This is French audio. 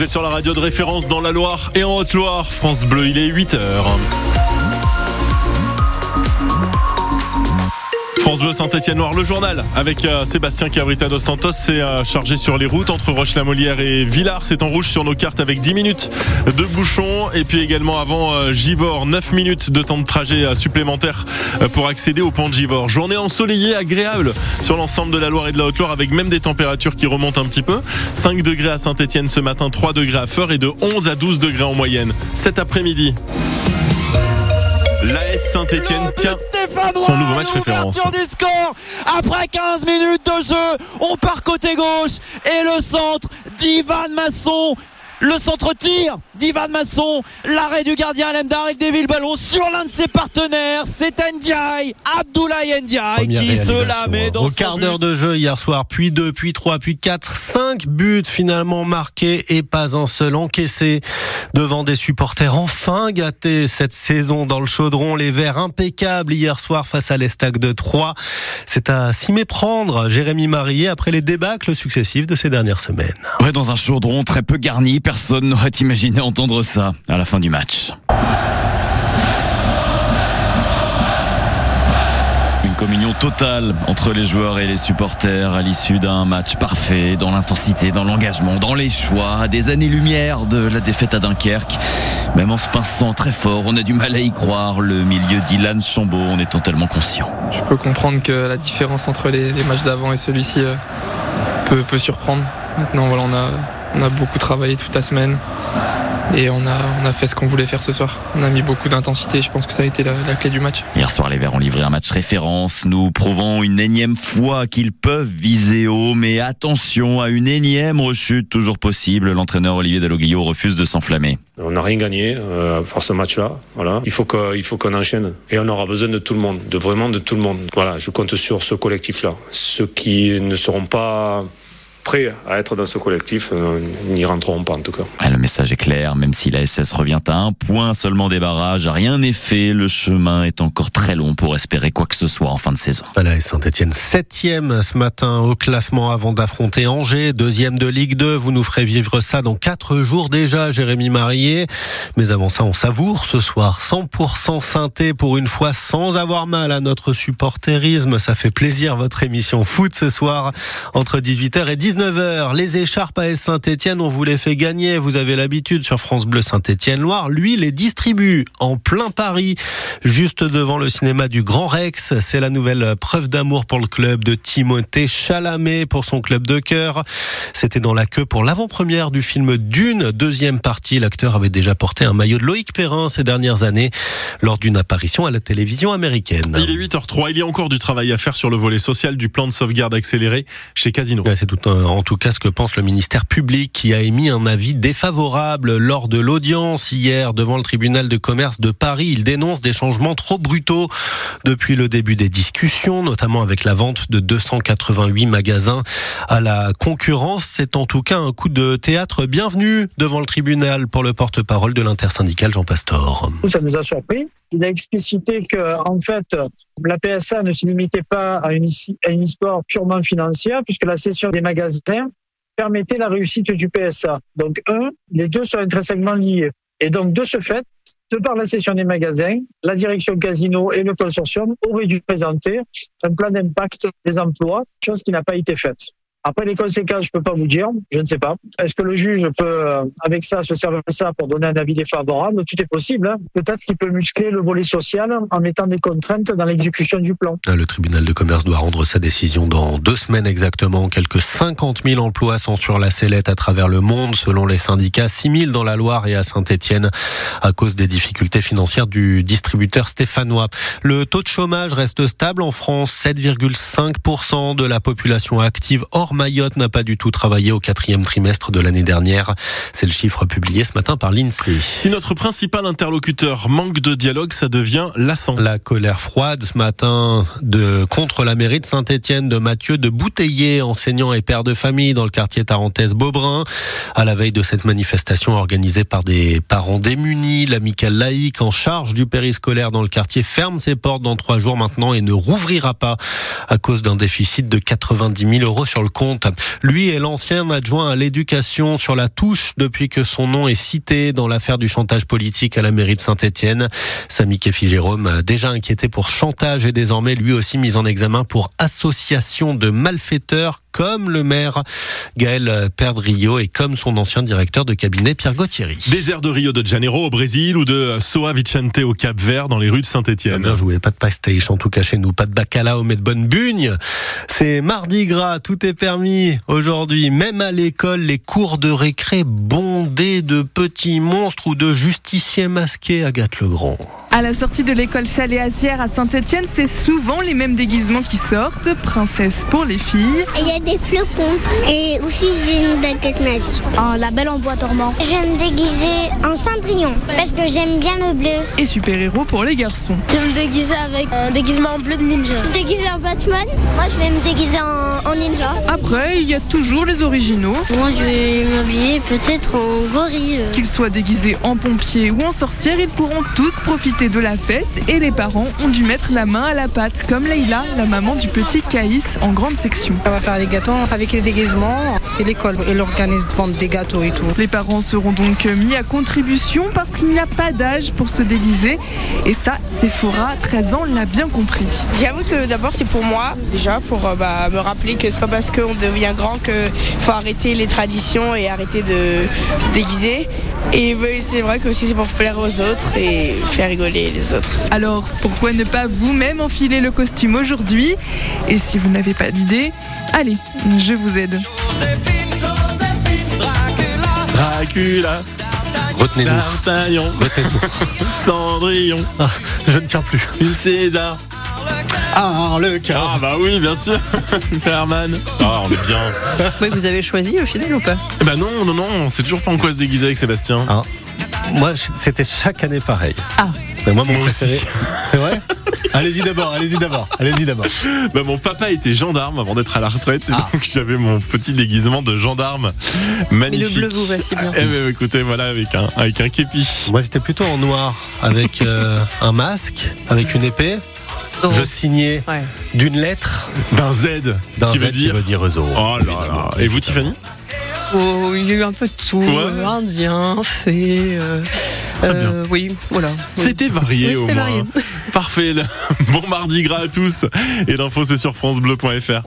Vous sur la radio de référence dans la Loire et en Haute-Loire. France Bleu, il est 8h. France Bleu Saint-Etienne-Loire, le journal avec euh, Sébastien Cabrita dos Santos. C'est euh, chargé sur les routes entre Roche-la-Molière et Villars. C'est en rouge sur nos cartes avec 10 minutes de bouchon. Et puis également avant euh, Givor, 9 minutes de temps de trajet supplémentaire pour accéder au pont de Givor. Journée ensoleillée, agréable sur l'ensemble de la Loire et de la Haute-Loire avec même des températures qui remontent un petit peu. 5 degrés à Saint-Etienne ce matin, 3 degrés à Feur et de 11 à 12 degrés en moyenne. Cet après-midi. L'AS Saint-Etienne son nouveau match référence. du score après 15 minutes de jeu. On part côté gauche et le centre d'Ivan Masson. Le centre tir d'Ivan Masson. L'arrêt du gardien Lemdar avec des villes ballon sur l'un de ses partenaires. C'est Ndiaye, Abdoulaye Ndiaye Première qui se la met hein. dans Au son quart d'heure de jeu hier soir, puis deux, puis trois, puis quatre, cinq buts finalement marqués et pas un seul encaissé devant des supporters enfin gâtés cette saison dans le chaudron. Les Verts impeccables hier soir face à l'Estac de Troyes. C'est à s'y méprendre, Jérémy Marié, après les débâcles successifs de ces dernières semaines. Ouais, dans un chaudron très peu garni, personne n'aurait imaginé entendre ça à la fin du match. Une communion totale entre les joueurs et les supporters à l'issue d'un match parfait, dans l'intensité, dans l'engagement, dans les choix, des années-lumière de la défaite à Dunkerque. Même en se pinçant très fort, on a du mal à y croire. Le milieu d'Ilan Chambaud, on est totalement conscient. Je peux comprendre que la différence entre les, matchs d'avant et celui-ci euh, peut surprendre. Maintenant, voilà, on a, on a beaucoup travaillé toute la semaine et on a, on a fait ce qu'on voulait faire ce soir. On a mis beaucoup d'intensité. Je pense que ça a été la, la clé du match. Hier soir, les Verts ont livré un match référence, nous prouvant une énième fois qu'ils peuvent viser haut, mais attention à une énième rechute toujours possible. L'entraîneur Olivier Dalloglio refuse de s'enflammer. On n'a rien gagné euh, par ce match-là. Voilà. Il faut que- il faut qu'on enchaîne. Et on aura besoin de tout le monde, de vraiment de tout le monde. Voilà, je compte sur ce collectif-là. Ceux qui ne seront pas prêts à être dans ce collectif euh, n'y rentreront pas en tout cas. Ah, le message est clair, même si la SS revient à un point seulement des barrages, rien n'est fait, le chemin est encore très long pour espérer quoi que ce soit en fin de saison. Voilà, et Saint-Etienne septième ce matin au classement avant d'affronter Angers, deuxième de Ligue 2. Vous nous ferez vivre ça dans quatre jours déjà, Jérémy Marié. Mais avant ça, on savoure ce soir 100% synthé pour une fois sans avoir mal à notre supporterisme. Ça fait plaisir votre émission foot ce soir entre 18h et 19h. Les écharpes AS Saint-Etienne, on vous les fait gagner. Vous avez l'habitude sur France Bleu Saint-Etienne-Loire. Lui, les distribue en plein Paris, juste devant le cinéma du Grand Rex. C'est la nouvelle preuve d'amour pour le club de Timothée Chalamet pour son club de cœur. C'était dans la queue pour l'avant-première du film Dune, deuxième partie. L'acteur avait déjà porté un maillot de Loïc Perrin ces dernières années lors d'une apparition à la télévision américaine. Il est 8h03. Il y a encore du travail à faire sur le volet social du plan de sauvegarde accéléré chez Casino. Ouais, C'est tout un- en tout cas ce que pense le ministère public qui a émis un avis défavorable lors de l'audience hier devant le tribunal de commerce de Paris. Il dénonce des changements trop brutaux depuis le début des discussions, notamment avec la vente de 288 magasins à la concurrence. C'est en tout cas un coup de théâtre bienvenu devant le tribunal pour le porte-parole de l'intersyndical Jean Pastor. ça nous a surpris. Il a explicité que, en fait, la PSA ne se limitait pas à une, à une histoire purement financière, puisque la cession des magasins permettait la réussite du PSA. Donc, un, les deux sont intrinsèquement liés. Et donc, de ce fait, de par la cession des magasins, la direction casino et le consortium auraient dû présenter un plan d'impact des emplois, chose qui n'a pas été faite. Après les conséquences, je peux pas vous dire, je ne sais pas. Est-ce que le juge peut, euh, avec ça, se servir de ça pour donner un avis défavorable? Tout est possible. hein. Peut-être qu'il peut muscler le volet social en mettant des contraintes dans l'exécution du plan. Le tribunal de commerce doit rendre sa décision dans deux semaines exactement. Quelques 50 000 emplois sont sur la sellette à travers le monde, selon les syndicats. 6 000 dans la Loire et à Saint-Etienne à cause des difficultés financières du distributeur stéphanois. Le taux de chômage reste stable en France. 7,5% de la population active hors Mayotte n'a pas du tout travaillé au quatrième trimestre de l'année dernière. C'est le chiffre publié ce matin par l'INSEE. Si notre principal interlocuteur manque de dialogue, ça devient lassant. La colère froide ce matin de contre la mairie de Saint-Étienne de Mathieu de Bouteiller, enseignant et père de famille dans le quartier tarentaise Beaubrun. À la veille de cette manifestation organisée par des parents démunis, l'amicale laïque en charge du périscolaire dans le quartier ferme ses portes dans trois jours maintenant et ne rouvrira pas à cause d'un déficit de 90 000 euros sur le Lui est l'ancien adjoint à l'éducation sur la touche depuis que son nom est cité dans l'affaire du chantage politique à la mairie de Saint-Etienne. Samy Kefi Jérôme, déjà inquiété pour chantage, est désormais lui aussi mis en examen pour association de malfaiteurs comme le maire Gaël Perdrio et comme son ancien directeur de cabinet Pierre Gauthieri. Désert de Rio de Janeiro au Brésil ou de Soa Vicente au Cap Vert dans les rues de Saint-Etienne. Bien joué, pas de pastéis en tout cas chez nous, pas de bacalao mais de bonne bugne. C'est mardi gras, tout est permis aujourd'hui, même à l'école, les cours de récré bondés de petits monstres ou de justiciers masqués, Agathe Legrand. À la sortie de l'école Chalet-Azière à Saint-Etienne, c'est souvent les mêmes déguisements qui sortent. Princesse pour les filles. Il y a des flocons et aussi j'ai une baguette magique. Oh, la belle en bois dormant. Je vais me déguiser en cendrillon parce que j'aime bien le bleu. Et super-héros pour les garçons. Je vais me déguiser avec un déguisement en bleu de ninja. Déguiser en Batman? Moi je vais me déguiser en, en ninja. Après, il y a toujours les originaux. Moi je vais m'habiller peut-être en gorille. Qu'ils soient déguisés en pompiers ou en sorcières, ils pourront tous profiter de la fête et les parents ont dû mettre la main à la pâte, comme Leïla, la maman du petit Caïs en grande section. On va faire des gâteaux avec les déguisements. C'est l'école et l'organisme vend des gâteaux et tout. Les parents seront donc mis à contribution parce qu'il n'y a pas d'âge pour se déguiser. Et ça, Sephora, 13 ans, l'a bien compris. J'avoue que d'abord c'est pour moi, déjà, pour euh, bah, me rappeler que c'est pas parce qu'on devient grand qu'il faut arrêter les traditions et arrêter de se déguiser. Et bah, c'est vrai que aussi c'est pour plaire aux autres et faire rigoler les autres. Alors, pourquoi ne pas vous-même enfiler le costume aujourd'hui? Et si vous n'avez pas d'idée, allez, je vous aide. Dracula. Retenez-nous. D'Artagnan. Cendrillon. Ah, je ne tiens plus. Une César. Ah, le cas. Ah bah oui, bien sûr. Herman. Ah, on est bien. Oui, vous avez choisi au final ou pas Bah non, non, non, on sait toujours pas en quoi se déguiser avec Sébastien. Ah. Moi, c'était chaque année pareil. Ah. Mais moi, mon Moi aussi. préféré. C'est vrai? Allez-y d'abord, allez-y d'abord, allez-y d'abord. Bah, mon papa était gendarme avant d'être à la retraite, et Ah. donc j'avais mon petit déguisement de gendarme Mais magnifique. le bleu vous va si bien. Eh ben, écoutez, voilà, avec un, avec un képi. Moi, j'étais plutôt en noir, avec euh, un masque, avec une épée. Je signais ouais. d'une lettre D'un Z, d'un qui Z veut dire. qui veut dire réseau. Oh là là. Et vous, Tiffany? Oh, il y a eu un peu de tout. Ouais. euh, Indien, fée. euh, euh, oui, voilà. Oui. C'était varié Oui, au moins. varié. Parfait. Bon mardi gras à tous. Et l'info, c'est sur FranceBleu.fr.